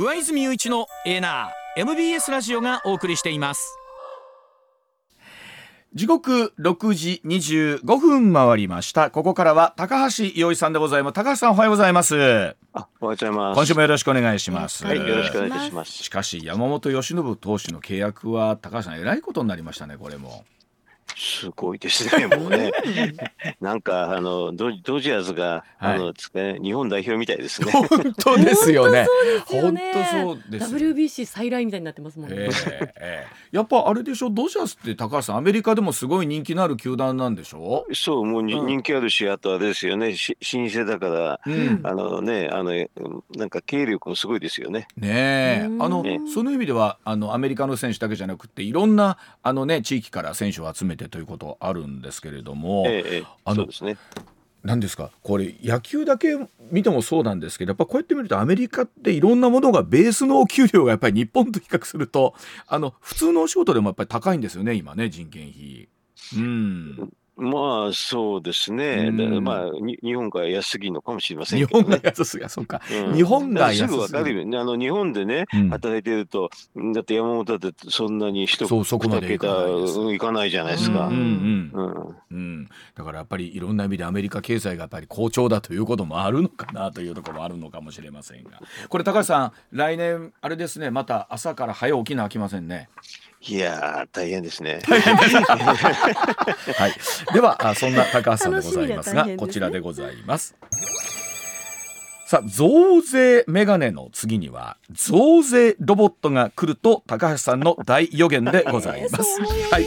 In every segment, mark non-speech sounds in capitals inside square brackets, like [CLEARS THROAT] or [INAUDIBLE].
上泉雄一のエナー MBS ラジオがお送りしています。時刻6時25分回りました。ここからは高橋洋一さんでございます。高橋さんおはようございます。あおはようございます。今週もよろしくお願いします。はいよろしくお願いいたします。しかし山本由伸投手の契約は高橋さんえらいことになりましたねこれもすごいですね、もうね。[LAUGHS] なんか、あの、ドドジャーズが、はい、あの、日本代表みたいですね。本当ですよね。本当そうです。WBC 再来みたいになってますもんね。えーえー、やっぱあれでしょ、ドジャースって高橋さん、アメリカでもすごい人気のある球団なんでしょ？そう、もう、うん、人気あるし、あとあれですよね、し新生だから、うん、あのね、あの、なんか経力もすごいですよね。ねえ、あの、ね、その意味では、あの、アメリカの選手だけじゃなくて、いろんな、あのね、地域から選手を集めてということあるんですけれども、ええ、あのですね。何ですか？これ野球だけ見てもそうなんですけどやっぱこうやって見るとアメリカっていろんなものがベースのお給料がやっぱり日本と比較するとあの普通のお仕事でもやっぱり高いんですよね今ね人件費。うんまあそうですね、うん、まあ日本が安すぎるのかもしれませんけど、本が安すぎそうか、うん、日本が安すぎすぐわかるよね。あの日本でね、うん、働いてるとだって山本だってそんなに一そうそこまでいかいかないじゃないですか、うんうんうん。だからやっぱりいろんな意味でアメリカ経済がやっぱり好調だということもあるのかなというところもあるのかもしれませんが。これ高橋さん来年あれですね。また朝から早起きなあきませんね。いや大変ですね。[LAUGHS] はい。ではそんな高橋さんでございますが、こちらでございます。さあ増税メガネの次には増税ロボットが来ると高橋さんの大予言でございます。はい、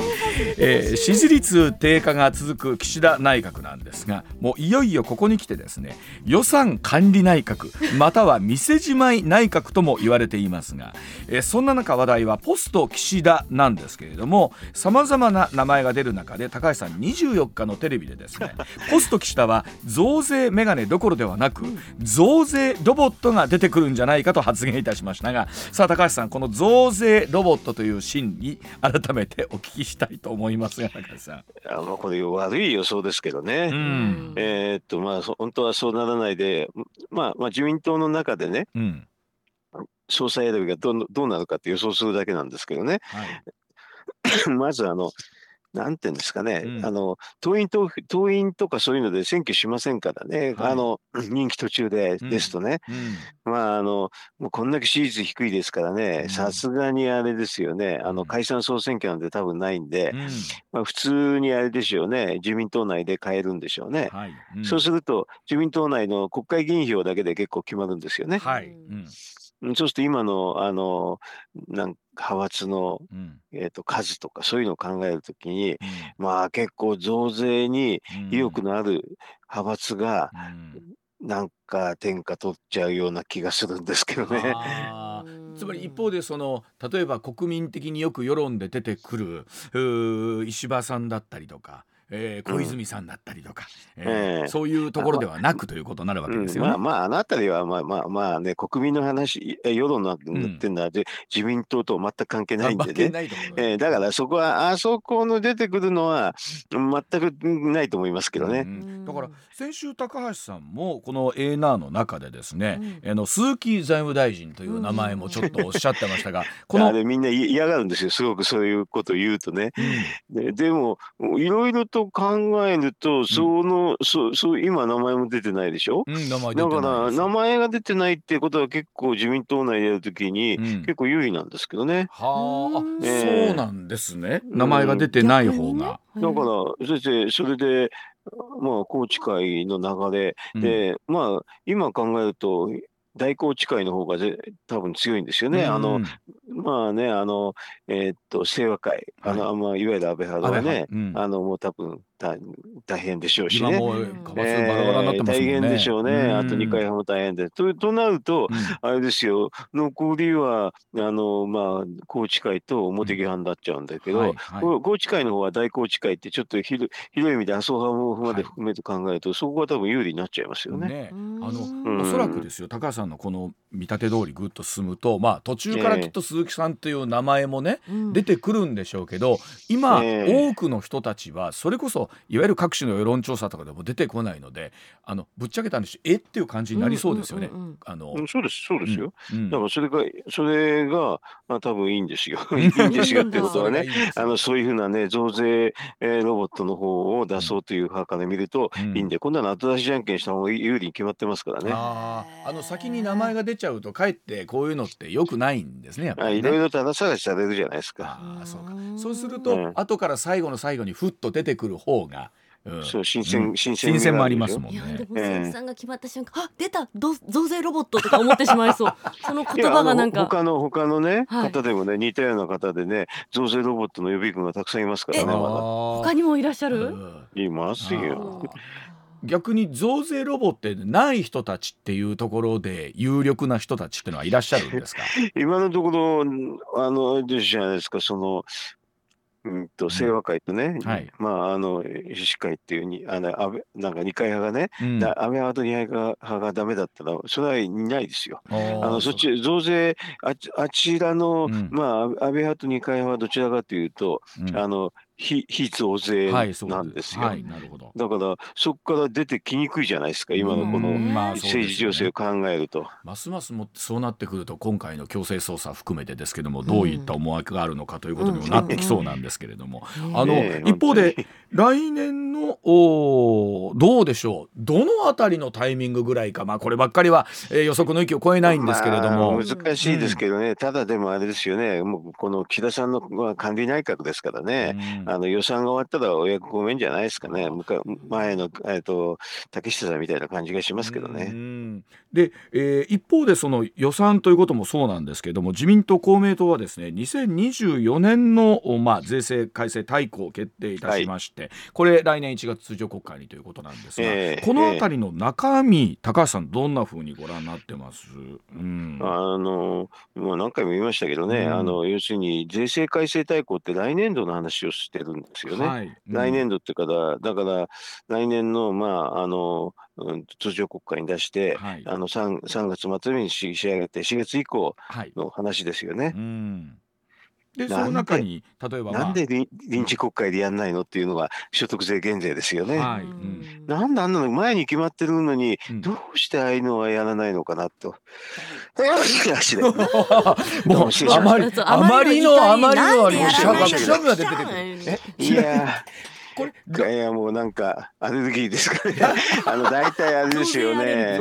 えー、支持率低下が続く岸田内閣なんですが、もういよいよここに来てですね、予算管理内閣または店じまい内閣とも言われていますが、えー、そんな中話題はポスト岸田なんですけれども、さまざまな名前が出る中で高橋さん24日のテレビでですね、ポスト岸田は増税メガネどころではなく増増税ロボットが出てくるんじゃないかと発言いたしましたがさあ高橋さんこの増税ロボットという真理改めてお聞きしたいと思いますが高橋さん。あまあこれ悪い予想ですけどね、うん、えー、っとまあ本当はそうならないで、まあ、まあ自民党の中でね、うん、総裁選びがどどうなるかって予想するだけなんですけどね、はい、[COUGHS] まずあのなんていうんですかね、うん、あの党員と党員とかそういうので選挙しませんからね、はい、あの [CLEARS THROAT] 任期途中で、うん、ですとね、うん、まああのもうこんだけ支持率低いですからね、さすがにあれですよね、あの解散総選挙なんて多分ないんで、まあ、普通にあれですよね、自民党内で変えるんでしょうね。はい、そうすると、自民党内の国会議員票だけで結構決まるんですよね。はいそうすると今のあのなん派閥の、うん、えーと、数とかそういうのを考えるときに、うん、まあ結構増税に意欲のある派閥が、うん、なんか天下取っちゃうような気がするんですけどね。つまり一方でその例えば国民的によく世論で出てくる石破さんだったりとかえー、小泉さんだったりとか、うん、えー、そういうところではなくということになるわけですよね。うん、まあまああなたりはまあまあまあね国民の話世論のっていうのは、うん、自民党と全く関係ないんでね。えー、だからそこはあそこの出てくるのは全くないと思いますけどね。だから先週高橋さんもこの A ナーの中でですね、うん、あの鈴木財務大臣という名前もちょっとおっしゃってましたが、このあれみんな嫌がるんですよ。すごくそういうことを言うとね。ででもいろいろとと考えると、その、そう、そう、今名前も出てないでしょ、うん、名前だから、名前が出てないってことは結構自民党内でやるときに、結構有利なんですけどね。はあ、えー、そうなんですね。名前が出てない方が。だから、先生、それで、まあ、宏池会の流れで、うん、まあ、今考えると、大宏池会の方がぜ多分強いんですよね。うん、あの、まあね、あの、えー、っと、清和会、あの、まあ、いわゆる安倍派はね、うん、あの、もう多分、大変でしょうしね。大変でしょうね。あと二回派も大変で。ととなると、あれですよ、残りは、あの、まあ、高知会と表木派になっちゃうんだけど、高知会の方は大高知会ってちょっと広い意味で麻生派もまで含めて考えると、そこは多分有利になっちゃいますよね。あの、おそらくですよ、高橋さんのこの見立て通りぐっと進むと、まあ、途中からきっと鈴木さんという名前もね、出てくるんでしょうけど、今、多くの人たちは、それこそいわゆる各種の世論調査とかでも出てこないのであのぶっちゃけた話えっていう感じになりそうですよね。あのそうですそうですよ。うん、だからそれがそれがあ多分いいんですよ。[LAUGHS] いいんですよってことはねあのそういうふうなね増税、えー、ロボットの方を出そうという派から見るといいんで、うん、今度は後出しじゃんけんした方が有利に決まってますからね。ああの先に名前が出ちゃうとかえってこういうのってよくないんですね。ねいろいろと話探しされるじゃないですか。あそうかそうすると、うん、後から最後の最後にふっと出てくる方が。うん、そう新鮮、新鮮新鮮もありますもんね。いやでも鈴さんが決まった瞬間、あ出た増税ロボットとか思ってしまいそう。[LAUGHS] その言葉がなんか。他の他のね、はい、方でもね似たような方でね増税ロボットの予備軍がたくさんいますからね。まだ。他にもいらっしゃる？いますよ。逆に増税ロボってない人たちっていうところで有力な人たちっていうのはいらっしゃるんですか？[LAUGHS] 今のところあのじゃないですかそのうんと清和会とね、はい、まああの医師会っていうにあの安倍なんか二階派がね、うん、安倍派と二階派がダメだったらそれはいないですよ。あのそっち増税ああちらの、うん、まあ安倍派と二階派はどちらかというと、うん、あの非非増税なんですよ、はいはい、だからそこから出てきにくいじゃないですか今のこの政治情勢を考えると、まあ、ますますもそうなってくると今回の強制捜査含めてですけどもどういった思惑があるのかということにもなってきそうなんですけれども、あの一方で来年のおどうでしょう？どのあたりのタイミングぐらいか。まあこればっかりは、えー、予測の域を超えないんですけれども、まあ、難しいですけどね、うん、ただでもあれですよね。もうこの岸田さんの、まあ、管理内閣ですからね、うんあの予算が終わったらお役御免じゃないですかね、前の、えーと、竹下さんみたいな感じがしますけどね。で、えー、一方でその予算ということもそうなんですけれども自民党公明党はですね2024年の、まあ、税制改正大綱を決定いたしまして、はい、これ来年1月通常国会にということなんですが、えー、この辺りの中身、えー、高橋さんどんなふうにご覧になってます、うん、あのもう何回も言いましたけどね、うん、あの要するに税制改正大綱って来年度の話をしてるんですよね。はい。うん、来年度っていうかだから来年のまああの通常国会に出して、はい、あの 3, 3月末に仕上げて4月以降の話ですよね。はいうんでその中に例えば、まあ、なんで臨時国会でやんないのっていうのが所得税減税ですよね。はい。うん、なんであんなの前に決まってるのに、うん、どうしてああいうのはやらないのかなと。[LAUGHS] [LAUGHS] もうあまりあまりのあまりのありもしゃがが出てくる。いやこれいやもうなんかアレルギーですかね。[LAUGHS] あの大体あれですよね。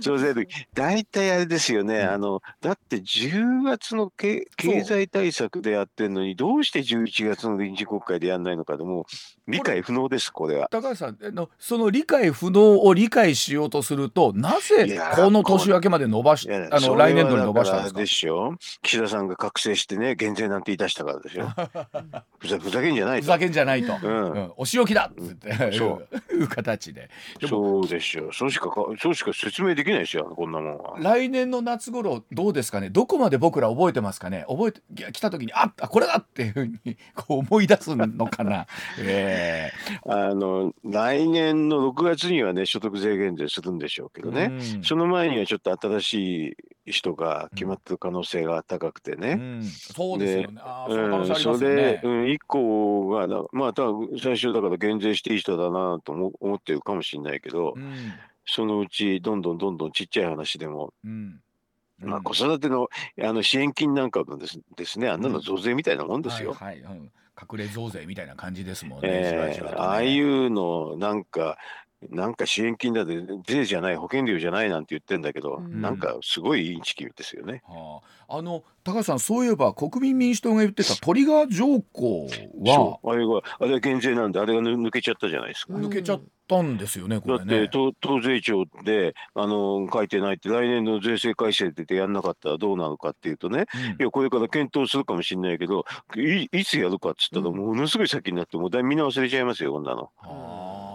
増税時大体あれですよね。あのだって10月の経経済対策でやってるのにどうして11月の臨時国会でやんないのかでも理解不能ですこれは。高橋さんのその理解不能を理解しようとするとなぜこの年明けまで伸ばしあの来年度に伸ばしたんですか？でしょ岸田さんが覚醒してね減税なんて言い出したからですよ。[LAUGHS] ふざふざけんじゃないと。ふざけんじゃないと、うん。お仕置きだっつって、そう。いう形で。そうですよ。そうしかそうしか説明できないですよこんなもんは。来年の夏頃どうですかね？どこまで僕ら覚えてますかね？覚えてきた時にあこれだっていうふうにこう思い出すのかな、えー、[LAUGHS] あの来年の6月にはね所得税減税するんでしょうけどね、うん、その前にはちょっと新しい人が決まってる可能性が高くてね、うん、そうですよね。うん、それ、うん、以降がまあ多分最初だから減税していい人だなと思ってるかもしれないけど、うん、そのうちどんどんどんどんちっちゃい話でも、まあ、子育てのあの支援金なんかもですですね。あんなの増税みたいなもんですよ。はいはい隠れ増税みたいな感じですもんね。えー、ねああいうのなんかなんか支援金だって税じゃない保険料じゃないなんて言ってんだけど、うん、なんかすごいインチキですよね。はあ、あの高橋さんそういえば国民民主党が言ってたトリガー条項は。あれがあれは減税なんであれが抜けちゃったじゃないですか。抜けちゃったんですよね、だって党税調であの書いてないって来年の税制改正ってやんなかったらどうなのかっていうとね、うん、いやこれから検討するかもしれないけどいいつやるかっつったらものすごい先になってもうみんな忘れちゃいますよこんなの。はあ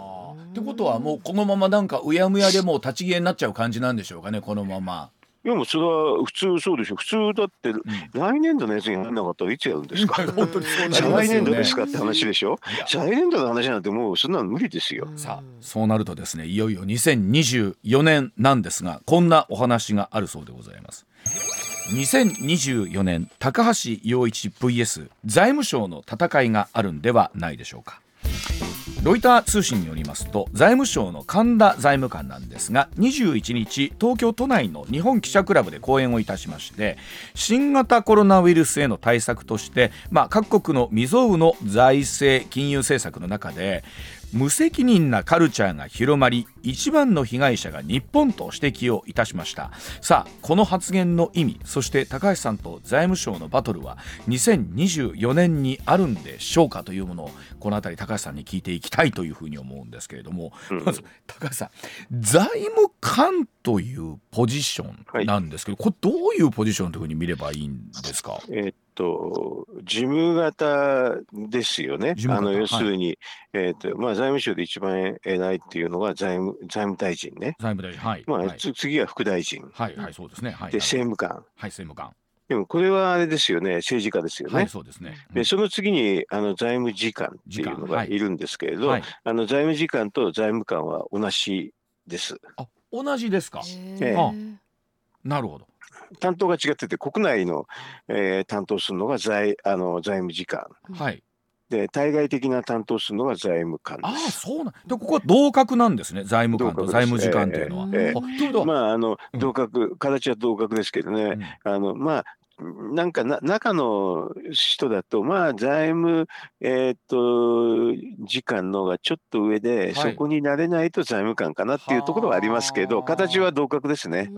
ってことはもうこのままなんかうやむやでもう立ち消えになっちゃう感じなんでしょうかねこのまま。いやもうそれは普通そうでしょ。普通だって、来年度のやつに入んなかったらいつやるんですか？[LAUGHS] 本当にそうなりますよ、ね、来年度ですかって話でしょ？再来年度の話なんてもうそんなの無理ですよ。さあそうなるとですねいよいよ2024年なんですがこんなお話があるそうでございます。2024年高橋洋一 VS 財務省の戦いがあるんではないでしょうかロイター通信によりますと財務省の神田財務官なんですが21日東京都内の日本記者クラブで講演をいたしまして新型コロナウイルスへの対策として、まあ、各国の未曾有の財政金融政策の中で無責任なカルチャーが広まり一番の被害者が日本と指摘をいたしました。さあこの発言の意味そして高橋さんと財務省のバトルは2024年にあるんでしょうかというものをこの辺り高橋さんに聞いていききたいというふうに思うんですけれども、うん、まず高橋さん財務官というポジションなんですけど、はい、これどういうポジションというふうに見ればいいんですか、えーと、事務型ですよね。あの要するに、はい、えーとまあ、財務省で一番偉いっていうのが財務財務大臣ね。財務大臣、はい。まあ、はい、次は副大臣。はい、はい、そうですね。はい、で、政務官。はい、政務官。でもこれはあれですよね、政治家ですよね。はい、そうですね。うん、で、その次にあの財務次官っていうのがいるんですけれど、はい、あの財務次官と財務官は同じです。あ、同じですか？ええ。なるほど。担当が違ってて、国内の、えー、担当するのが財あの財務次官。はい。で対外的な担当するのが財務官ああそうなんでここは同格なんですね財務官と財務次官というのは。えーえー、まああの同格、形は同格ですけどね、うん、あのまあなんかな中の人だと、まあ、財務、えー、っと時間のがちょっと上で、はい、そこになれないと財務官かなっていうところはありますけど、形は同格ですね。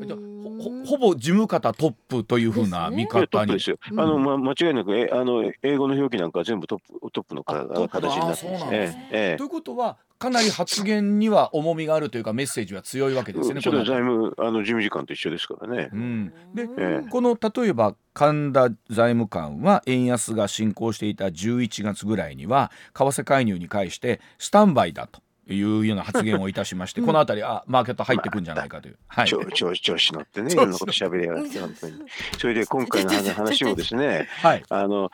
ほぼ事務方トップというふうな見方に。ですよ。あの、ま、間違いなく、え、あの、英語の表記なんか全部トップ、トップのか形になってます。ええ、ということは、かなり発言には重みがあるというかメッセージは強いわけですよね。それは財務あの事務次官と一緒ですからね。うん、で、ええ、この例えば神田財務官は円安が進行していた11月ぐらいには為替介入に関してスタンバイだと。いうような発言をいたしまして、この辺りあマーケット入ってくんじゃないかという、はい、調調子乗ってねいろんなこと喋りやがって本当にそれで今回の話もですね、[LAUGHS] はい、あの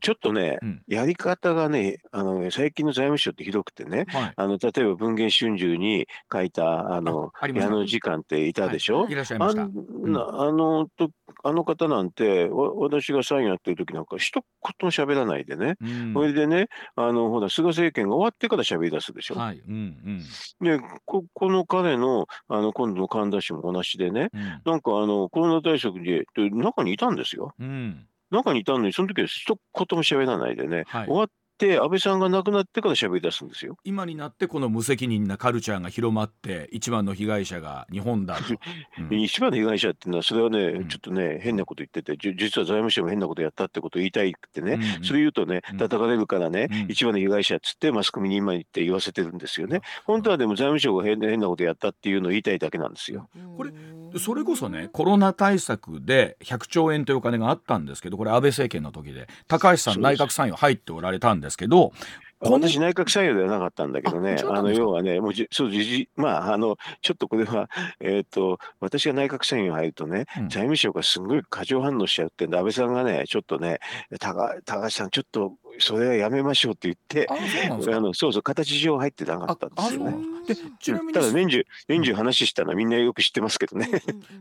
ちょっとね、うん、やり方がね、あの最近の財務省ってひどくてね、はい、あの例えば文藝春秋に書いたあの矢野次官っていたでしょ、はい、いらっしゃいました。あ,、うん、あのとあの方なんて、私が参与やってる時なんか、一言も喋らないでね、うん、それでね、あのほら菅政権が終わってから喋り出すでしょ？はい。うんうん、でこ、この彼のあの今度の神田氏も同じでね、うん、なんかあのコロナ対策で中にいたんですよ。うん中にいたのに、その時は一言も喋らないでね、はい、終わっって安倍さんが亡くなってから喋り出すんですよ。今になってこの無責任なカルチャーが広まって一番の被害者が日本だと、[LAUGHS] うん、一番の被害者っていうのはそれはね、うん、ちょっとね変なこと言ってて実は財務省も変なことやったってことを言いたいってね、うん、それ言うとね叩かれるからね、一番の被害者っつってマスコミに今言って言わせてるんですよね。本当はでも財務省が変変なことやったっていうのを言いたいだけなんですよ。これそれこそねコロナ対策で100兆円というお金があったんですけどこれ安倍政権の時で高橋さん内閣参与入っておられたんですけど私、内閣参与ではなかったんだけどね、あの要はね、もうじそうじまあ、あのちょっとこれは、えーと、私が内閣参与入るとね、うん、財務省がすごい過剰反応しちゃうってんで、安倍さんがね、ちょっとね、高高橋さん、ちょっとそれはやめましょうって言って、あのそうそう、形上入ってなかったんですよね。でちなみにただ年中、年中話したのはみんなよく知ってますけどね。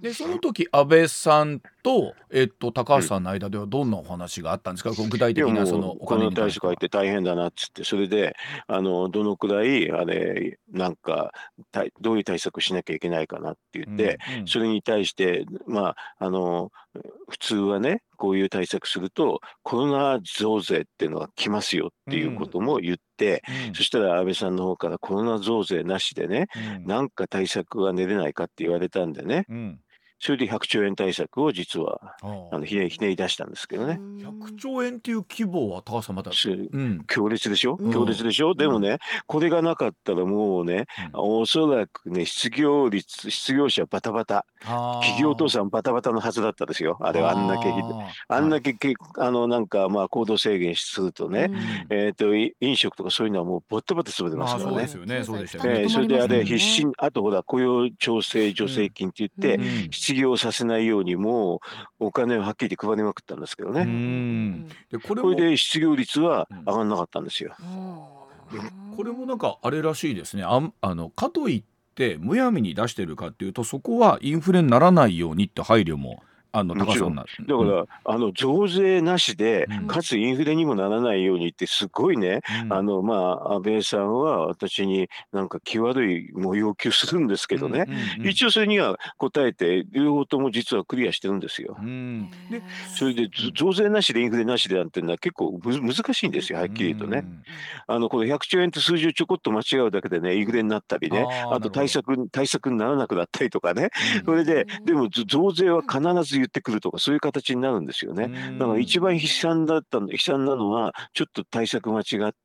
で、その時安倍さんと、えっと、高橋さんの間ではどんなお話があったんですか、具体的なそのお金に対して書いて大変だなっつって、それで、あのどのくらい、あれ、なんか、どういう対策しなきゃいけないかなって言って、うんうん、それに対して、まあ、あの、普通はね、こういう対策すると、コロナ増税っていうのが来ますよっていうことも言って、うん、そしたら安倍さんの方からコロナ増税なしでね、うん、なんか対策が練れないかって言われたんでね、うん、それで100兆円対策を実はあのひねひねり出したんですけどね。100兆円っていう規模は高さまた、うん、強烈でしょ、強烈でしょ、でもね、これがなかったらもうね、おそらくね、失業率、失業者バタバタ、企業倒産バタバタのはずだったですよ、あれはあんだけ、あんだけあのなんかまあ行動制限するとね、えっ、と飲食とかそういうのはもうぼったぼた潰れますからね。そうですよね、そうでしたね。それであれ必死あとほら雇用調整助成金って言って、失業させないようにもお金をはっきり配りまくったんですけどね。でこれこれで失業率は上がらなかったんですよ。これもなんかあれらしいですね。ああのかといってむやみに出してるかっていうとそこはインフレにならないようにって配慮もあの高さんだから、うん、あの増税なしで、かつインフレにもならないようにってすごいね、うん、あのまあ安倍さんは私になんか際どいも要求するんですけどね、一応それには答えて両方とも実はクリアしてるんですよ。でそれで増税なしでインフレなしでなんていうのは結構難しいんですよはっきり言うとね。あのこの100兆円って数字をちょこっと間違うだけでねインフレになったりね。あと対策対策にならなくなったりとかね、それででも増税は必ず言ってくるとかそういう形になるんですよね。だから一番悲惨だった悲惨なのはちょっと対策間違って、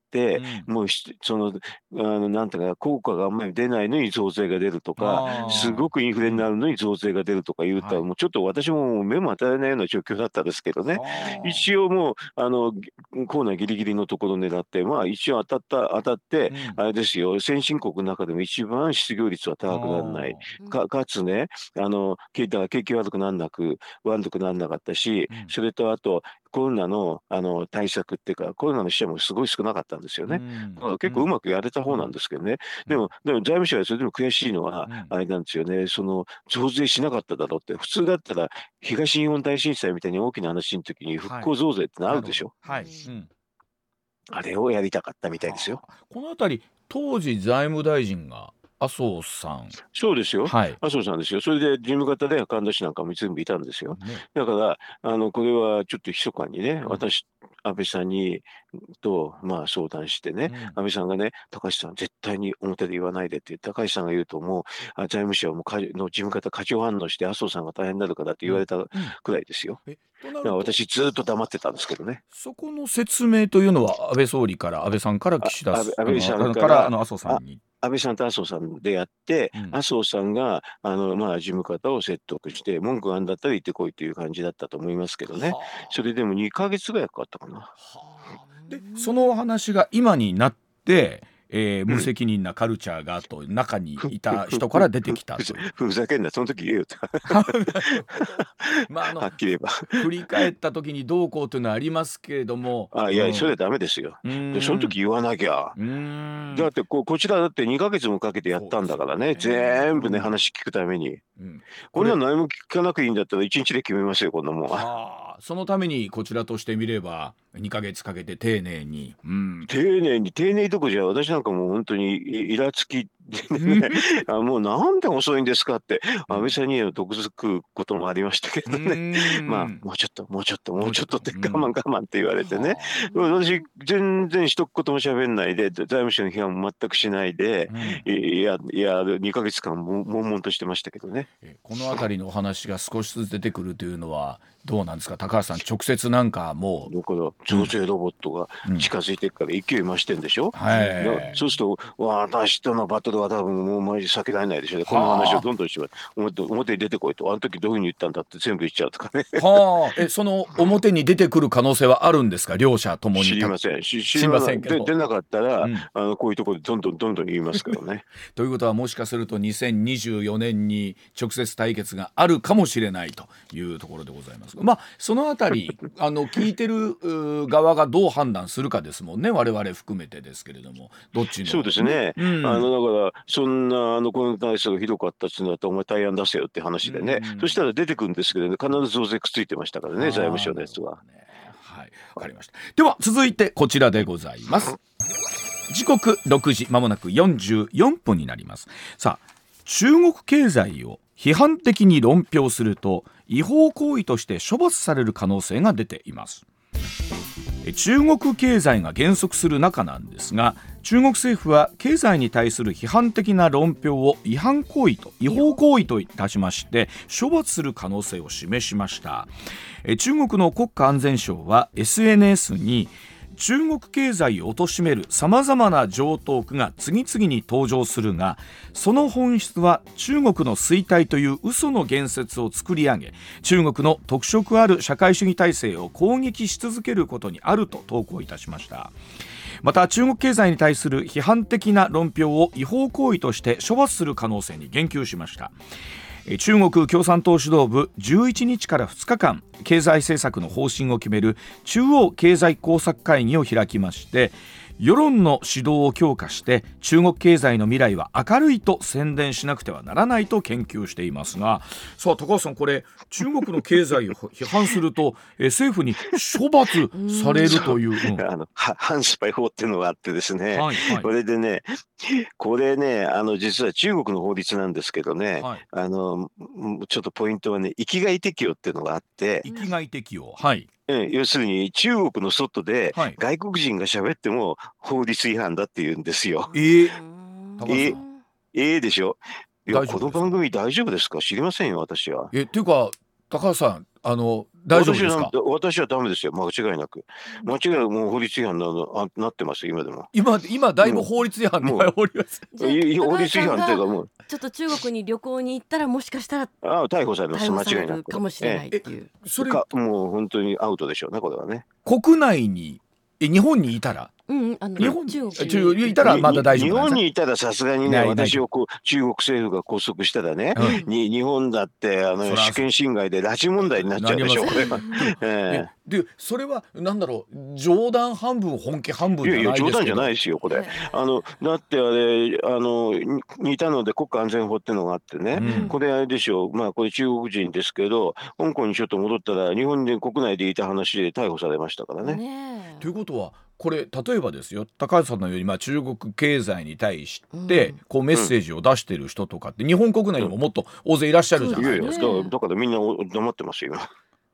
うん、もうそのあのなんていうか効果があんまり出ないのに増税が出るとかすごくインフレになるのに増税が出るとか言うと、はい、もうちょっと私も目も当たらないような状況だったんですけどね。一応もうあのコーナーギリギリのところを狙ってまあ一応当たった当たって、うん、あれですよ先進国の中でも一番失業率は高くならない。かかつねあの景気悪くならなく悪くならなかったし、うん、それとあとコロナのあの対策っていうか、コロナの死者もすごい少なかったんですよね。だから結構うまくやれた方なんですけどね。でも、でも財務省はそれでも悔しいのは、あれなんですよね、その増税しなかっただろうって、普通だったら東日本大震災みたいに大きな話の時に復興増税ってのあるでしょ。はい、はい。うん、あれをやりたかったみたいですよ。このあたり、当時財務大臣が麻生さん。そうですよ。はい。麻生さんですよ。それで事務方で神田氏なんかも全部いたんですよ。ね、だから、あの、これはちょっと密かにね、うん、私、安倍さんに、と、まあ相談してね、うん、安倍さんがね、高橋さん絶対に表で言わないでって、高橋さんが言うともう、財務省もの事務方過剰反応して麻生さんが大変になるからって言われたくらいですよ。うん私ずっと黙ってたんですけどね。そこの説明というのは安倍総理から安倍さんから岸田安倍さんからあの麻生さんに。安倍さんと麻生さんでやって、うん、麻生さんがあの、まあ、事務方を説得して文句があんだったら行ってこいという感じだったと思いますけどね。それでも2か月ぐらいかかったかな。でその話が今になってえー、無責任なカルチャーがと中にいた人から出てきたふざけんなその時言えよってまああのはっきり言えば振り返った時にどうこうというのはありますけれどもあいや、うん、それはダメですよでその時言わなきゃだってここちらだって2か月もかけてやったんだからね、全部ね話聞くために、うん、こんな何も聞かなくていいんだったら1日で決めますよこんなもんはそのためにこちらとしてみれば2か月かけて丁寧に、うん、丁寧に丁寧どころじゃ私なんかもう本当にイラつきね、あもうなんで遅いんですかって、安倍さんに毒づくこともありましたけどね、まあ、もうちょっと、もうちょっと、もうちょっと。って我慢我慢って言われてね、私、全然一言も喋んないで、財務省の批判も全くしないで、いや、いや、2か月間、悶々としてましたけどね。この辺りのお話が少しずつ出てくるというのは、どうなんですか？高橋さん直接なんかもう。だから女性ロボットが近づいていくから勢い増してんでしょ、うん、はい、そうすると私とのバトルは多分もうマジ避けられないでしょうね。この話をどんどんしま表表に出てこいと。あの時どういうふうに言ったんだって全部言っちゃうとかね。はあ。えその表に出てくる可能性はあるんですか？両者ともに。知りません。知りません。けど。出なかったら、うん、あのこういうところでどんどんどんどん言いますけどね。[LAUGHS] ということはもしかすると2024年に直接対決があるかもしれないというところでございます [LAUGHS] まあそのあたりあの聞いてる側がどう判断するかですもんね。我々含めてですけれども。どっちそうですね、うん、あのだからそんなあのこの体操がひどかったっていうのだとお前対案出せよって話でね、うん、そしたら出てくるんですけど、ね、必ず増税くっついてましたからね財務省のやつは。はい。わかりました。では続いてこちらでございます。時刻6時まもなく44分になります。さあ中国経済を批判的に論評すると違法行為として処罰される可能性が出ています。中国経済が減速する中なんですが中国政府は経済に対する批判的な論評を違反行為と違法行為といたしまして処罰する可能性を示しました。中国の国家安全省は SNS に中国経済を貶めるさまざまな常套句が次々に登場するがその本質は中国の衰退という嘘の言説を作り上げ中国の特色ある社会主義体制を攻撃し続けることにあると投稿いたしました。また中国経済に対する批判的な論評を違法行為として処罰する可能性に言及しました。中国共産党指導部11日から2日間経済政策の方針を決める中央経済工作会議を開きまして世論の指導を強化して中国経済の未来は明るいと宣伝しなくてはならないと研究していますがさあ高橋さんこれ中国の経済を批判するとえ政府に処罰されるという、うん、[LAUGHS] あの反スパイ法っていうのがあってですね、はいはい、これでねこれねあの実は中国の法律なんですけどね、はい、あのちょっとポイントはね生きがい適用っていうのがあって生きがい適用。はい要するに中国の外で外国人が喋っても法律違反だって言うんですよ。えー、ええー、でしょ？いやこの番組大丈夫ですか？知りませんよ私は。えっていうか高橋さんあの大丈夫ですか？私はダメですよ。間違いなく。間違いなくもう法律違反なあなってます今でも。今今だいぶ法律違反で法律違反っていうかもう。ちょっと中国に旅行に行ったらもしかしたらあ逮捕されます。間違いなくかもしれないっていう、えそれかもう本当にアウトでしょうねこれはね。国内にえ日本にいたら？うん、あの日本中国中国にいたらまだ大丈夫日本にいたらさすがにね私をこう中国政府が拘束したらね、うん、に日本だってあの主権侵害で拉致問題になっちゃうでしょこれは。[LAUGHS] えーでそれはなんだろう冗談半分本気半分じゃないやいや冗談じゃないですよこれ。あのだってあれあの似たので国家安全法っていうのがあってね、うん、これあれでしょう。まあこれ中国人ですけど香港にちょっと戻ったら日本で国内でいた話で逮捕されましたからね。ねということはこれ例えばですよ。高橋さんのようにまあ中国経済に対してこうメッセージを出してる人とかって日本国内にももっと大勢いらっしゃるじゃないですか。だからみんな黙ってますよ。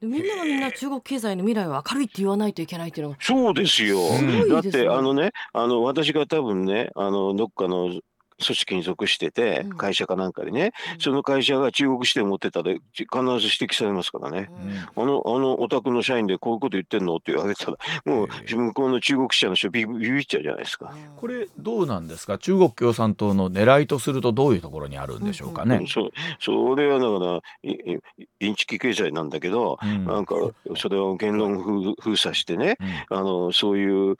みんながみんな中国経済の未来は明るいって言わないといけないっていうのがそうですよ、うん、だってあのねあの私が多分ねあのどっかの組織に属してて、会社かなんかでね、うん、その会社が中国支店持ってたで必ず指摘されますからね、うん、あのあのお宅の社員でこういうこと言ってんのって言われたらもう向こうの中国支社の人ビビっちゃうじゃないですか。これどうなんですか？中国共産党の狙いとするとどういうところにあるんでしょうかね。うん、そそれはだからインチキ経済なんだけど、なんかそれを言論封鎖してね、あのそういう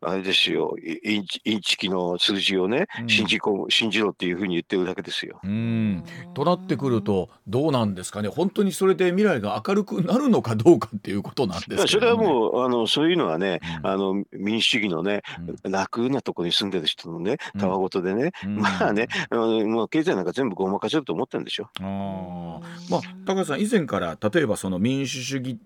あれですよ。インチインチキの数字をね、うん、信じこ信じろっていうふうに言ってるだけですよ。うん。となってくるとどうなんですかね。本当にそれで未来が明るくなるのかどうかっていうことなんですけど、ね、それはもうあのそういうのはね、うん、あの民主主義のね、うん、楽なところに住んでる人のねたわごとでね、まあねあの、まあ、経済なんか全部ごまかせると思ってるんでしょ。あまあ高橋さん以前から例えばその民主主義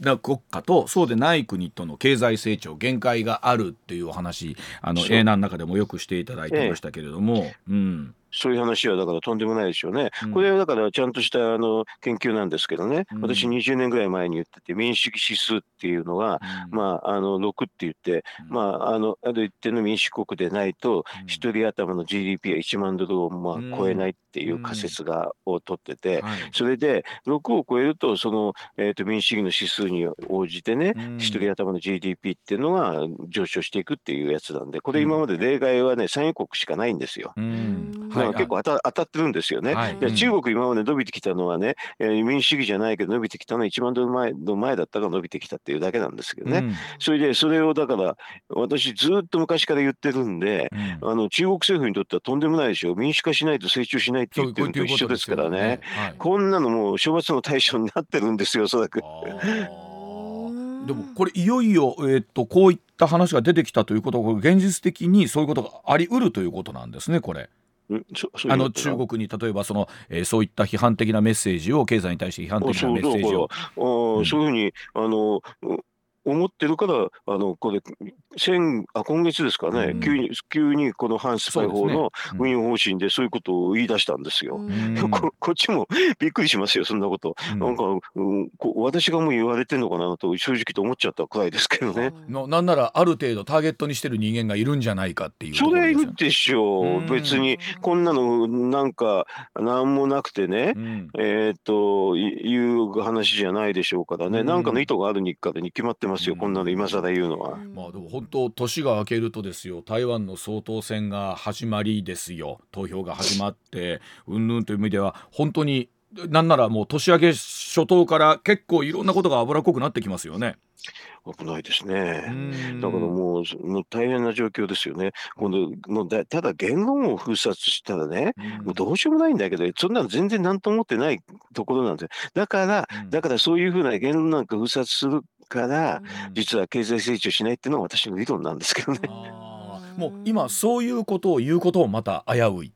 な国家とそうでない国との経済成長限界があるっていうお話あの英難の中でもよくしていただいてましたけれども、ええ、うんそういう話はだからとんでもないでしょうね。うん、これはだからちゃんとしたあの研究なんですけどね、うん、私20年ぐらい前に言ってて、民主主義指数っていうのが、うん、まあ、あの6って言って、まあ、あのある一定の民主国でないと、1人頭の GDP は1万ドルをまあ超えないっていう仮説が、を取ってて、それで6を超えると、その、えー、と民主主義の指数に応じてね、1人頭の GDP っていうのが上昇していくっていうやつなんで、これ今まで例外はね、産油国しかないんですよ。はいが結構当た当たってるんですよね。はい、中国今まで伸びてきたのはね、えー、民主主義じゃないけど伸びてきたのは1万ドル前の前だったが伸びてきたっていうだけなんですけどね。うん、それでそれをだから私ずっと昔から言ってるんで、うん、あの中国政府にとってはとんでもないでしょう。民主化しないと成長しないって言ってるのと一緒ですからね。ねはい、こんなのもう処罰の対象になってるんですよ、おそらく。[LAUGHS] でもこれいよいよ、えー、っとこういった話が出てきたということは現実的にそういうことがありうるということなんですねこれ。あの中国に例えばその、えー、そういった批判的なメッセージを経済に対して批判的なメッセージを。そうそういうふうにあの思ってるからあのこれ先あ今月ですかね、うん、急に急にこの反スパイ法の運用方針でそういうことを言い出したんですよ。うん、[LAUGHS] ここっちもびっくりしますよそんなこと、うん、なんか、私がもう言われてんのかなと正直と思っちゃったくらいですけどね。のなんならある程度ターゲットにしてる人間がいるんじゃないかっていうそれいるでしょう。別にこんなのなんか何もなくてね、えー、っという話じゃないでしょうからね、うん、なんかの意図がある日課でに決まってますよ、こんなの今更言うのは。まあでも本当年が明けるとですよ台湾の総統選が始まりですよ投票が始まってうんぬんという意味では本当になんならもう年明け初頭から結構いろんなことが脂っこくなってきますよね。危ないですね。だからもう、もう大変な状況ですよね。今度、もうだただ言論を封殺したらね、もうどうしようもないんだけど、そんなの全然何とも思ってないところなんですよ。だから、だからそういうふうな言論なんか封殺するから、実は経済成長しないっていうのが私の理論なんですけどね。もう今そういうことを言うことをまた危うい。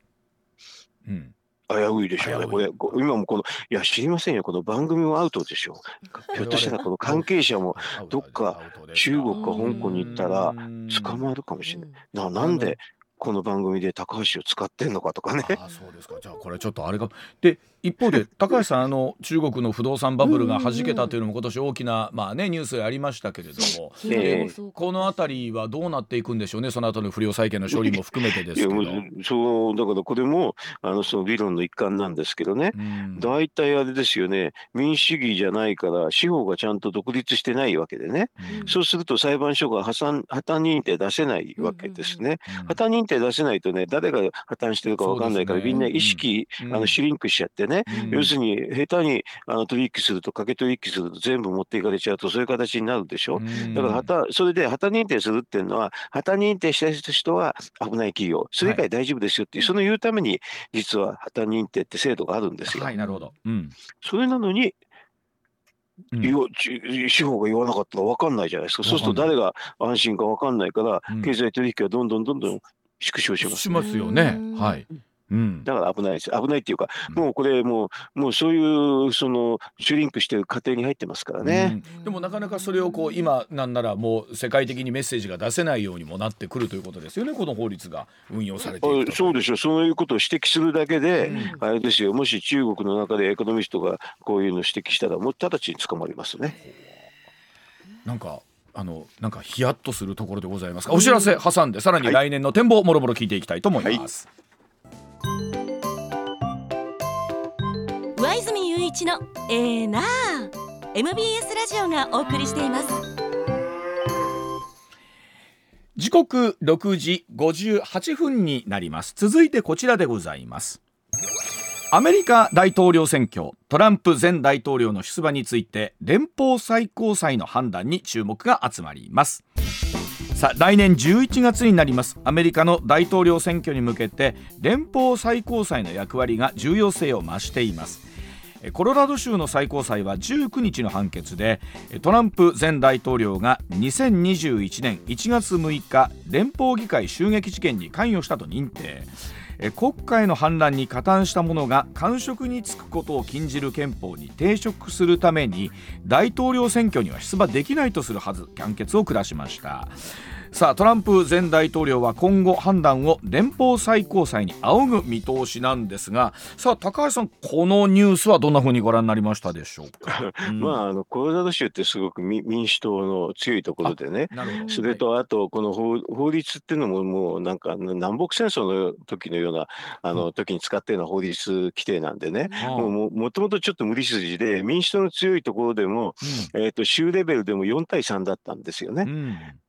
うん、危ういでしょうね。これ、今もこの、いや、知りませんよ。この番組もアウトでしょう。ひょっとしたらこの関係者も、どっか中国か香港に行ったら、捕まるかもしれない。ななんで、この番組で高橋を使ってんのかとかね。あそうですか。じゃあこれちょっとあれがで一方で [LAUGHS] 高橋さんあの中国の不動産バブルが弾けたというのも今年大きなまあねニュースでありましたけれども、えー、この辺りはどうなっていくんでしょうね。その後の不良債権の処理も含めてですけど。そうだからこれもあのその理論の一環なんですけどね。大体あれですよね。民主主義じゃないから司法がちゃんと独立してないわけでね。そうすると裁判所が破産破綻認定出せないわけですね。破綻認定出せないとね誰が破綻してるかわかんないから、ね、みんな意識、あのシュリンクしちゃってね。要するに下手にあの取引すると掛け取引すると全部持っていかれちゃうとそういう形になるでしょ。だから旗それで旗認定するっていうのは旗認定した人は危ない企業それ以外大丈夫ですよっていう、はい、その言うために実は旗認定って制度があるんですよ。はいなるほど、うん、それなのにうん、司法が言わなかったら分かんないじゃないですか、そうすると誰が安心か分かんないから、経済取引はどんどんどんどん縮小します。しますよね。はい。うん、だから危ないです。危ないっていうか、もうこれもう、もうそういうそのシュリンクしてる過程に入ってますからね。うん、でもなかなかそれをこう今なんならもう世界的にメッセージが出せないようにもなってくるということですよね。この法律が運用されているそうでしょう。そういうことを指摘するだけで、うん、あれですよ。もし中国の中でエコノミストがこういうのを指摘したらもう直ちに捕まりますね。なんかあのなんかヒヤッとするところでございますが、お知らせ挟んでさらに来年の展望もろもろ聞いていきたいと思います。はい上泉雄一のえー、な MBS ラジオがお送りしています。時刻6時58分になります。続いてこちらでございます。アメリカ大統領選挙。トランプ前大統領の出馬について連邦最高裁の判断に注目が集まります。さあ来年11月になります。アメリカの大統領選挙に向けて連邦最高裁の役割が重要性を増しています。コロラド州の最高裁は19日の判決でトランプ前大統領が2021年1月6日連邦議会襲撃事件に関与したと認定。国会の反乱に加担した者が官職に就くことを禁じる憲法に抵触するために大統領選挙には出馬できないとするはず。判決を下しましたさあトランプ前大統領は今後判断を連邦最高裁に仰ぐ見通しなんですがさあ高橋さんこのニュースはどんなふうにご覧になりましたでしょうか、うん、まああのコロラド州ってすごく民主党の強いところでねそれとあとこの法法律っていうのももうなんか南北戦争の時のようなあの時に使ったような法律規定なんでね、うん、もうもともとちょっと無理筋で民主党の強いところでも、うん、えーと、州レベルでも4対3だったんですよね。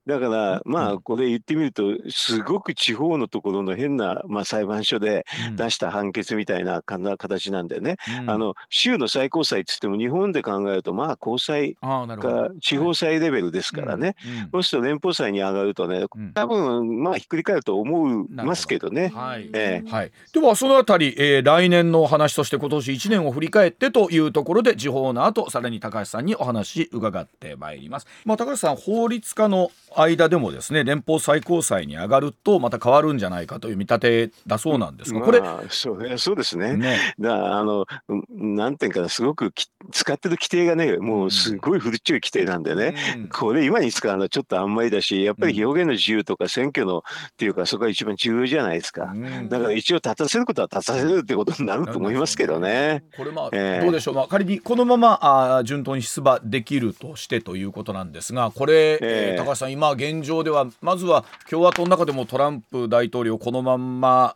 だから、まあ、これ言ってみると、すごく地方のところの変な、まあ、裁判所で出した判決みたいな形なんでね、うん、あの、州の最高裁って言っても、日本で考えると、まあ、高裁か地方裁レベルですからね、そうすると連邦裁に上がるとね、多分、まあ、ひっくり返ると思いますけどね。はい。えー、はい。では、そのあたり、えー、来年の話として、今年1年を振り返ってというところで、時報の後、さらに高橋さんにお話伺ってまいります。まあ、高橋さん、法律家の間でもですね連邦最高裁に上がるとまた変わるんじゃないかという見立てだそうなんですが、これ、まあ、そうそうですね。ね。だあのなんていうかすごく使ってる規定がねもうすごい古っちょい規定なんでね、うん、これ今に使うのはちょっとあんまりだしやっぱり表現の自由とか選挙のっていうかそこが一番重要じゃないですか、うん、だから一応立たせることは立たせるってことになると思いますけどね。これまあ、えー、どうでしょう、まあ、仮にこのままあ順当に出馬できるとしてということなんですがこれ、えー、高橋さん今現状ではまずは共和党の中でもトランプ大統領このまんま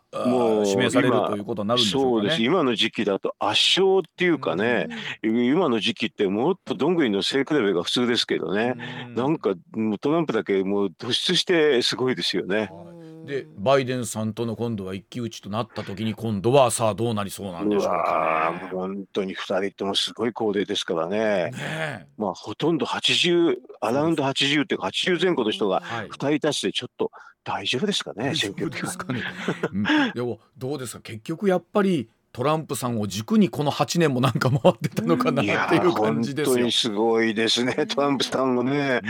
指名されるということになるんでしょうか、ね、そうです。今の時期だと圧勝っていうかね、うん、今の時期ってもっとどんぐりの背比べが普通ですけどね、うん、なんかトランプだけもう突出してすごいですよね。でバイデンさんとの今度は一騎打ちとなった時に今度はさあどうなりそうなんでしょうか、ね、本当に2人ともすごい高齢ですからね。ねまあほとんど80アラウンド80っていうか80前後の人が2人足してちょっと大丈夫ですかね、選挙ですかね、うん、でもどうですか？結局やっぱりトランプさんを軸にこの8年もなんか回ってたのかなっていう感じですよ。本当にすごいですね、トランプさんもね。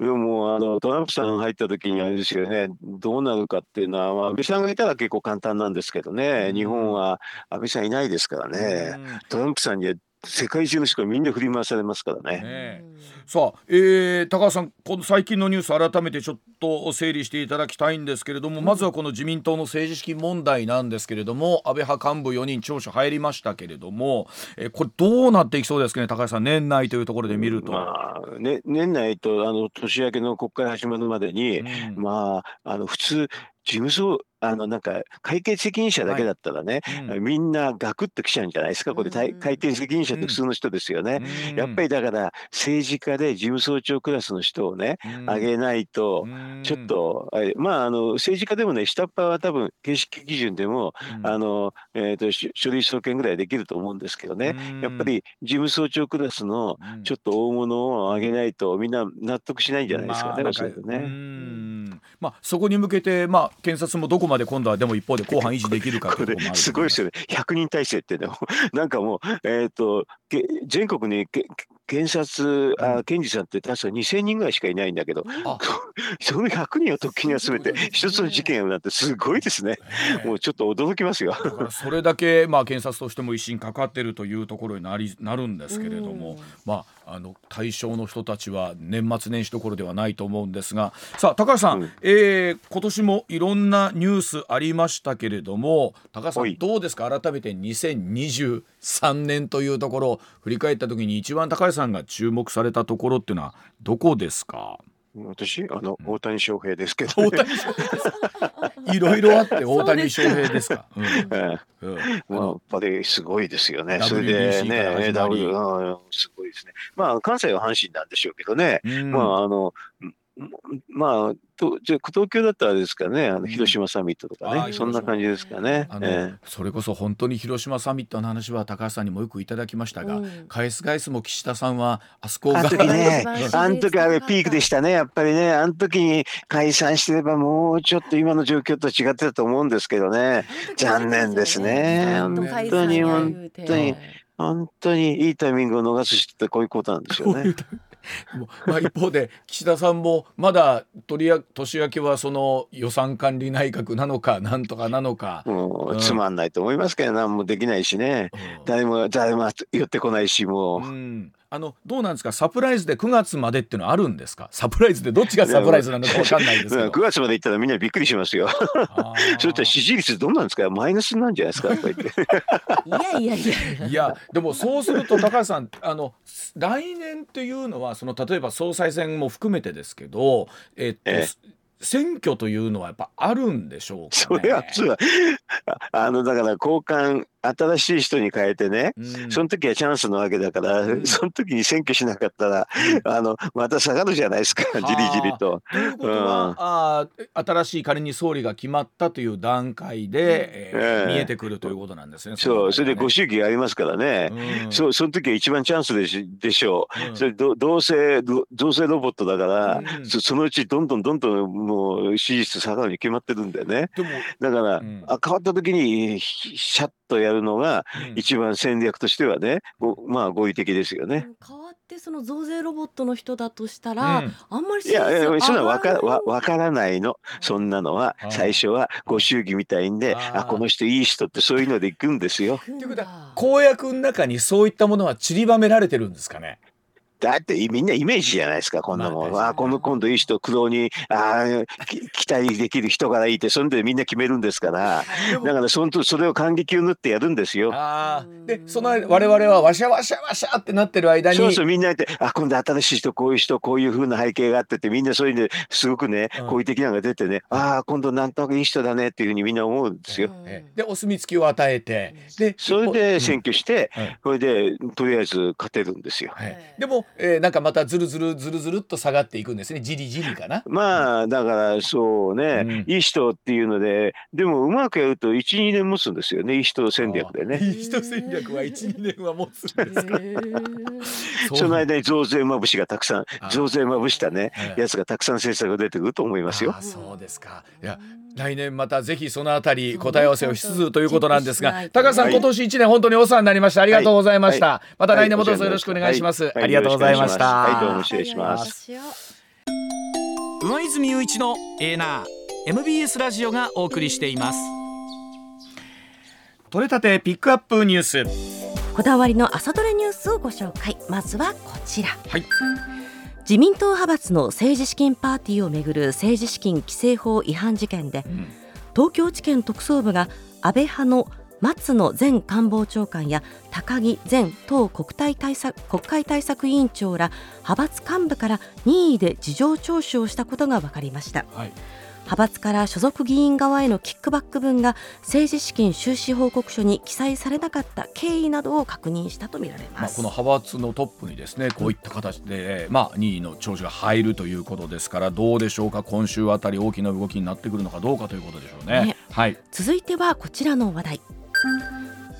うん、でもあのトランプさん入った時にあれですよね、どうなるかっていうのは、まあ、安倍さんがいたら結構簡単なんですけどね、日本は安倍さんいないですからね、トランプさんには世界中の人がみんな振り回されますからね。ねさあ、えー、高橋さん、この最近のニュース、改めてちょっと整理していただきたいんですけれども、まずはこの自民党の政治資金問題なんですけれども、安倍派幹部4人、聴取入りましたけれども、えー、これ、どうなっていきそうですかね、高橋さん、年内というところで見ると。まあね、年内とあの年明けの国会始まるまでに、うん、まあ、あの普通、事務所あのなんか会計責任者だけだったらね、はいうん、みんなガクッと来ちゃうんじゃないですか、これ、会計責任者って普通の人ですよね、うん、やっぱりだから政治家で事務総長クラスの人をね、上げないと、ちょっと、まあ、あの政治家でもね、下っ端は多分形式基準でも、あのえーと、書類送検ぐらいできると思うんですけどね、やっぱり事務総長クラスのちょっと大物を上げないと、みんな納得しないんじゃないですかね、まあ、そね。まあ、そこに向けて、まあ、検察もどこまで今度はでも一方で後半維持できるかこれすごいですよね。100人体制ってでもなんかもうえっ、ー、と全国に検察、あ検事さんって確か2000人ぐらいしかいないんだけど、[LAUGHS] その100人を時に集めて一つの事件をなってすごいですね。もうちょっと驚きますよ。それだけまあ検察としても威信かかってるというところになりなるんですけれども、まああの対象の人たちは年末年始どころではないと思うんですが、さあ高橋さん、うん、えー、今年もいろんなニュースありましたけれども、高橋さんどうですか？改めて2023年というところ振り返った時に一番高橋さんが注目されたところっていうのはどこですか？私あの、大谷翔平ですけど、ね、大谷翔平。いろいろあって大谷翔平ですか。うあやっぱりすごいですよね。それでね、W すごいですね。まあ関西は阪神なんでしょうけどね。うん、まああのまあ、とじゃ東京だったらですかね、あの広島サミットとかね、うん、そんな感じですかね。あの、えー、それこそ本当に広島サミットの話は高橋さんにもよくいただきましたが、うん、返す返すも岸田さんはあそこが。[LAUGHS] あの時ね、あの時あれピークでしたね、やっぱりね、あの時に解散してればもうちょっと今の状況と違ってたと思うんですけどね、残念ですね。本当に本当に。本当にいいタイミングを逃す人ってこういうことなんですよね。まあ一方で岸田さんもまだ取り年明けはその予算管理内閣なのかなんとかなのか、うん、つまんないと思いますけど何もできないしね、うん、誰も誰も言ってこないしもう。うんあのどうなんですか？サプライズで9月までっていうのはあるんですか？サプライズでどっちがサプライズなのか分かんないですけど。9月まで行ったらみんなびっくりしますよ。そしたら支持率どうなんですか？マイナスなんじゃないですか？いやいやいや。いやでもそうすると高橋さんあの来年っていうのはその例えば総裁選も含めてですけどえっと、ええ。選挙というのはやっぱあるんでしょうか、ね、それはあのだから交換新しい人に変えてね、うん、その時はチャンスなわけだから、うん、[LAUGHS] その時に選挙しなかったら、うん、[LAUGHS] あのまた下がるじゃないですか、じりじりと。ということは、あ新しい仮に総理が決まったという段階で、えー、えー、見えてくるということなんですね。そう、それでご祝儀ありますからね、そうその時は一番チャンスでしでしょう。それど同性同性ロボットだから、そそのうちどんどんどんどんもう支持率下がるに決まってるんだよね。だから、あ変わった時にシャッとやるのが一番戦略としてはね、うん、まあ合理的ですよね。変わってその増税ロボットの人だとしたら、うん、あんまりいやいやそんなわかわわからないの。そんなのは最初はご祝儀みたいん。であこの人いい人ってそういうので行くんですよ。ということは公約の中にそういったものは散りばめられてるんですかね。だってみんなイメージじゃないですか、こんなもん。まあ、あこの今度いい人、苦労にあ期待できる人がいいって、そんでみんな決めるんですから、だからそのそれを感激を縫ってやるんですよ。で、その我々はわしゃわしゃわしゃってなってる間に。そうそう、みんなやって、あ今度新しい人、こういう人、こういうふうな背景があってて、みんなそういうのすごくね、好意的なのが出てね、ああ、今度なんとなくいい人だねっていうふうにみんな思うんですよ。で、お墨付きを与えて、で、それで選挙して、これでとりあえず勝てるんですよ。でもえー、なんかまたずるずるずるずるっと下がっていくんですね。じりじりかな。まあだからそうね、うん、いい人っていうのででもうまくやると12年持つんですよね。いい人戦略でね。いい人戦略は12年は持つんですか。その間に増税まぶしがたくさん増税まぶしたねやつがたくさん政策が出てくると思いますよ。そうですか。いや来年またぜひそのあたり答え合わせをしつつということなんですが、高橋さん、今年一年本当にお世話になりました。ありがとうございました。また来年もどうぞよろしくお願いします。ありがとうございました。はい、どうも失礼します。上泉雄一のエーナー MBS ラジオがお送りしています。取れたてピックアップニュース。こだわりの朝どれニュースをご紹介。まずはこちら。はい。自民党派閥の政治資金パーティーをめぐる政治資金規正法違反事件で、うん、東京地検特捜部が安倍派の松野前官房長官や高木前党国対対策国会対策委員長ら派閥幹部から任意で事情聴取をしたことが分かりました。はい派閥から所属議員側へのキックバック分が政治資金収支報告書に記載されなかった経緯などを確認したとみられます、まあ、この派閥のトップにですねこういった形で、うん、まあ、任意の聴取が入るということですからどうでしょうか？今週あたり大きな動きになってくるのかどうかということでしょうね。ねはい、続いてはこちらの話題。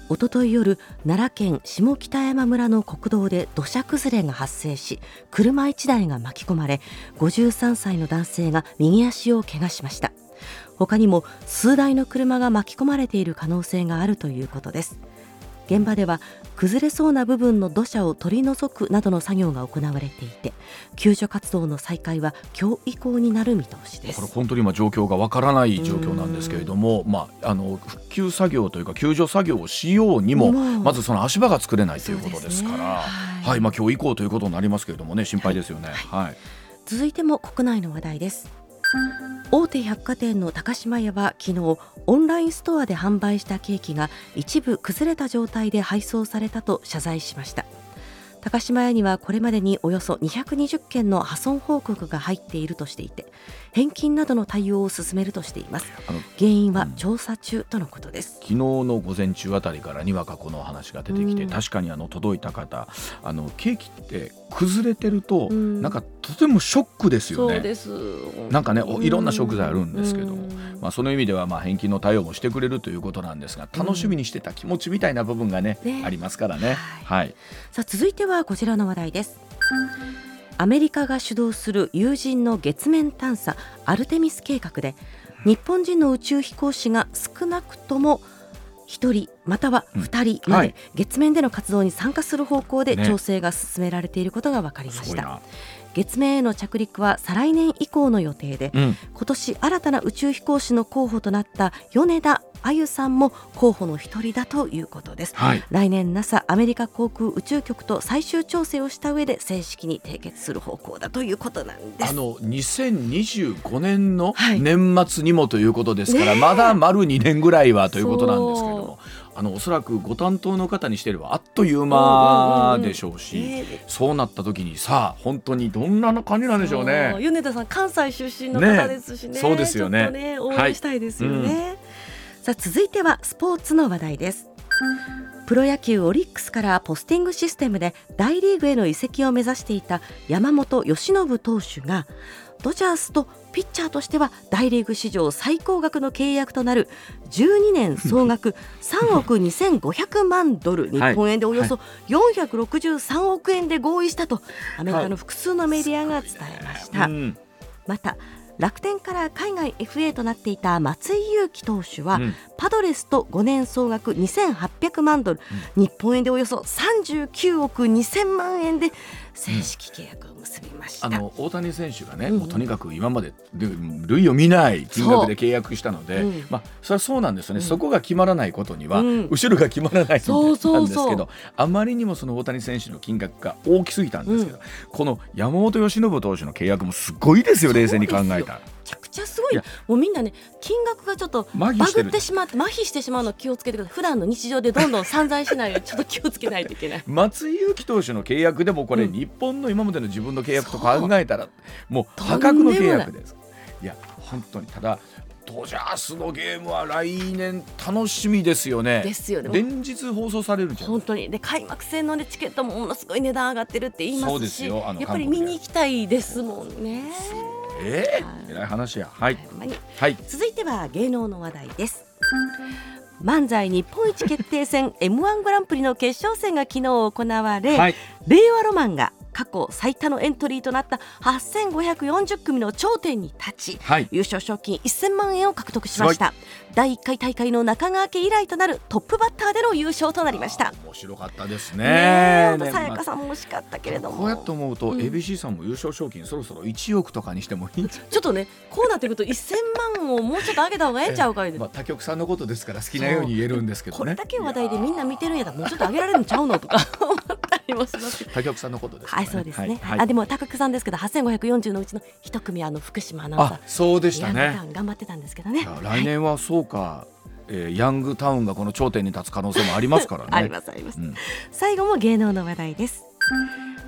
おととい夜奈良県下北山村の国道で土砂崩れが発生し車1台が巻き込まれ53歳の男性が右足を怪我しました。他にも数台の車が巻き込まれている可能性があるということです。現場では崩れそうな部分の土砂を取り除くなどの作業が行われていて救助活動の再開は今日以降になる見通しです。これ本当に今状況がわからない状況なんですけれども、まあ、あの復旧作業というか救助作業をしようにもまずその足場が作れないということですから、ね、はい、はい、まあ、今日以降ということになりますけれどもね心配ですよね。はい、はい、続いても国内の話題です。大手百貨店の高島屋は昨日オンラインストアで販売したケーキが一部崩れた状態で配送されたと謝罪しました。高島屋にはこれまでにおよそ220件の破損報告が入っているとしていて返金などの対応を進めるとしています。原因は調査中とのことです、うん、昨日の午前中あたりからにわかこの話が出てきて、うん、確かにあの届いた方あのケーキって崩れてると、うん、なんかとてもショックですよね。なんかねいろんな食材あるんですけども、まあ、その意味ではまあ返金の対応もしてくれるということなんですが楽しみにしてた気持ちみたいな部分がねね、ありますからね、はい、はい、さあ続いてはこちらの話題ですアメリカが主導する有人の月面探査アルテミス計画で日本人の宇宙飛行士が少なくとも1人または2人まで月面での活動に参加する方向で調整が進められていることが分かりました。月面への着陸は再来年以降の予定で、うん、今年新たな宇宙飛行士の候補となった米田あゆさんも候補の一人だということです、はい、来年 NASA アメリカ航空宇宙局と最終調整をした上で正式に締結する方向だということなんです。あの2025年の年末にもということですから、はいね、まだ丸2年ぐらいはということなんですけれどもあのおそらくご担当の方にしてればあっという間でしょうし、そうなった時にさあ本当にどんな感じなんでしょうね。米田さん関西出身の方ですしね、ね、そうですよね。ね応援したいですよね、はいうん。さあ続いてはスポーツの話題です。プロ野球オリックスからポスティングシステムで大リーグへの移籍を目指していた山本由伸投手がドジャースとピッチャーとしては大リーグ史上最高額の契約となる12年総額3億2500万ドル日本円でおよそ463億円で合意したとアメリカの複数のメディアが伝えました。また楽天から海外 FA となっていた松井裕樹投手は、うん、パドレスと5年総額2800万ドル、うん、日本円でおよそ39億2000万円で正式契約を結びました、あの大谷選手がね、うん、もうとにかく今まで類を見ない金額で契約したので、まあ、それはそうなんですよね、そこが決まらないことには、後ろが決まらないんですけどあまりにもその大谷選手の金額が大きすぎたんですけど、この山本由伸投手の契約もすごいですよ冷静に考えたら。ちゃくちゃすごい。もうみんなね金額がちょっとバグってしまって麻痺してしまうの気をつけてください。普段の日常でどんどん散財しないように [LAUGHS] ちょっと気をつけないといけない。松井裕樹投手の契約でもこれ、日本の今までの自分の契約と考えたらもう破格の契約です。い。や本当にただドジャースのゲームは来年楽しみですよね。ですよね。連日放送されるじゃん。本当に。で開幕戦の、ね、チケットもものすごい値段上がってるって言いますし、やっぱり見に行きたいですもんね。ええー、偉い話や。はい。はい。続いては芸能の話題です。漫才日本一決定戦 M1 グランプリの決勝戦が昨日行われ、はい、令和ロマンが過去最多のエントリーとなった8540組の頂点に立ち、はい、優勝賞金1000万円を獲得しました。第1回大会の中川家以来となるトップバッターでの優勝となりました。面白かったですね。ねさやかさんも惜しかったけれども。こうやって思うと、うん、ABC さんも優勝賞金そろそろ1億とかにしてもいいんちょっとねこうなってくると1000万をもうちょっと上げた方がええんちゃうか？い [LAUGHS] まあ、他局さんのことですから好きなように言えるんですけどね。これだけ話題でみんな見てるんやったらもうちょっと上げられるんちゃうのとか思ったりもします他局さんのことです、ね、はいそうですね、はい、あでも高久さんですけど8540のうちの一組あの福島アナウンサー。そうでしたね。頑張ってたんですけどね。来年はそうか、はい、えー、ヤングタウンがこの頂点に立つ可能性もありますからね。[LAUGHS] ありますあります、うん、最後も芸能の話題です。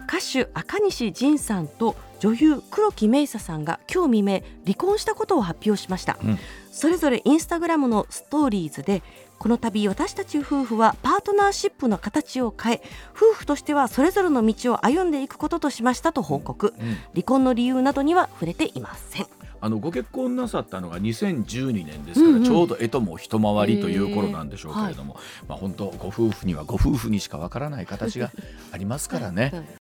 歌手赤西仁さんと女優黒木メイサさんが今日未明離婚したことを発表しました、うん、それぞれインスタグラムのストーリーズでこの度私たち夫婦はパートナーシップの形を変え夫婦としてはそれぞれの道を歩んでいくこととしましたと報告、うんうん、離婚の理由などには触れていません。あのご結婚なさったのが2012年ですから、ちょうど干支も一回りという頃なんでしょうけれども、まあ本当ご夫婦にはご夫婦にしかわからない形がありますからね。[LAUGHS]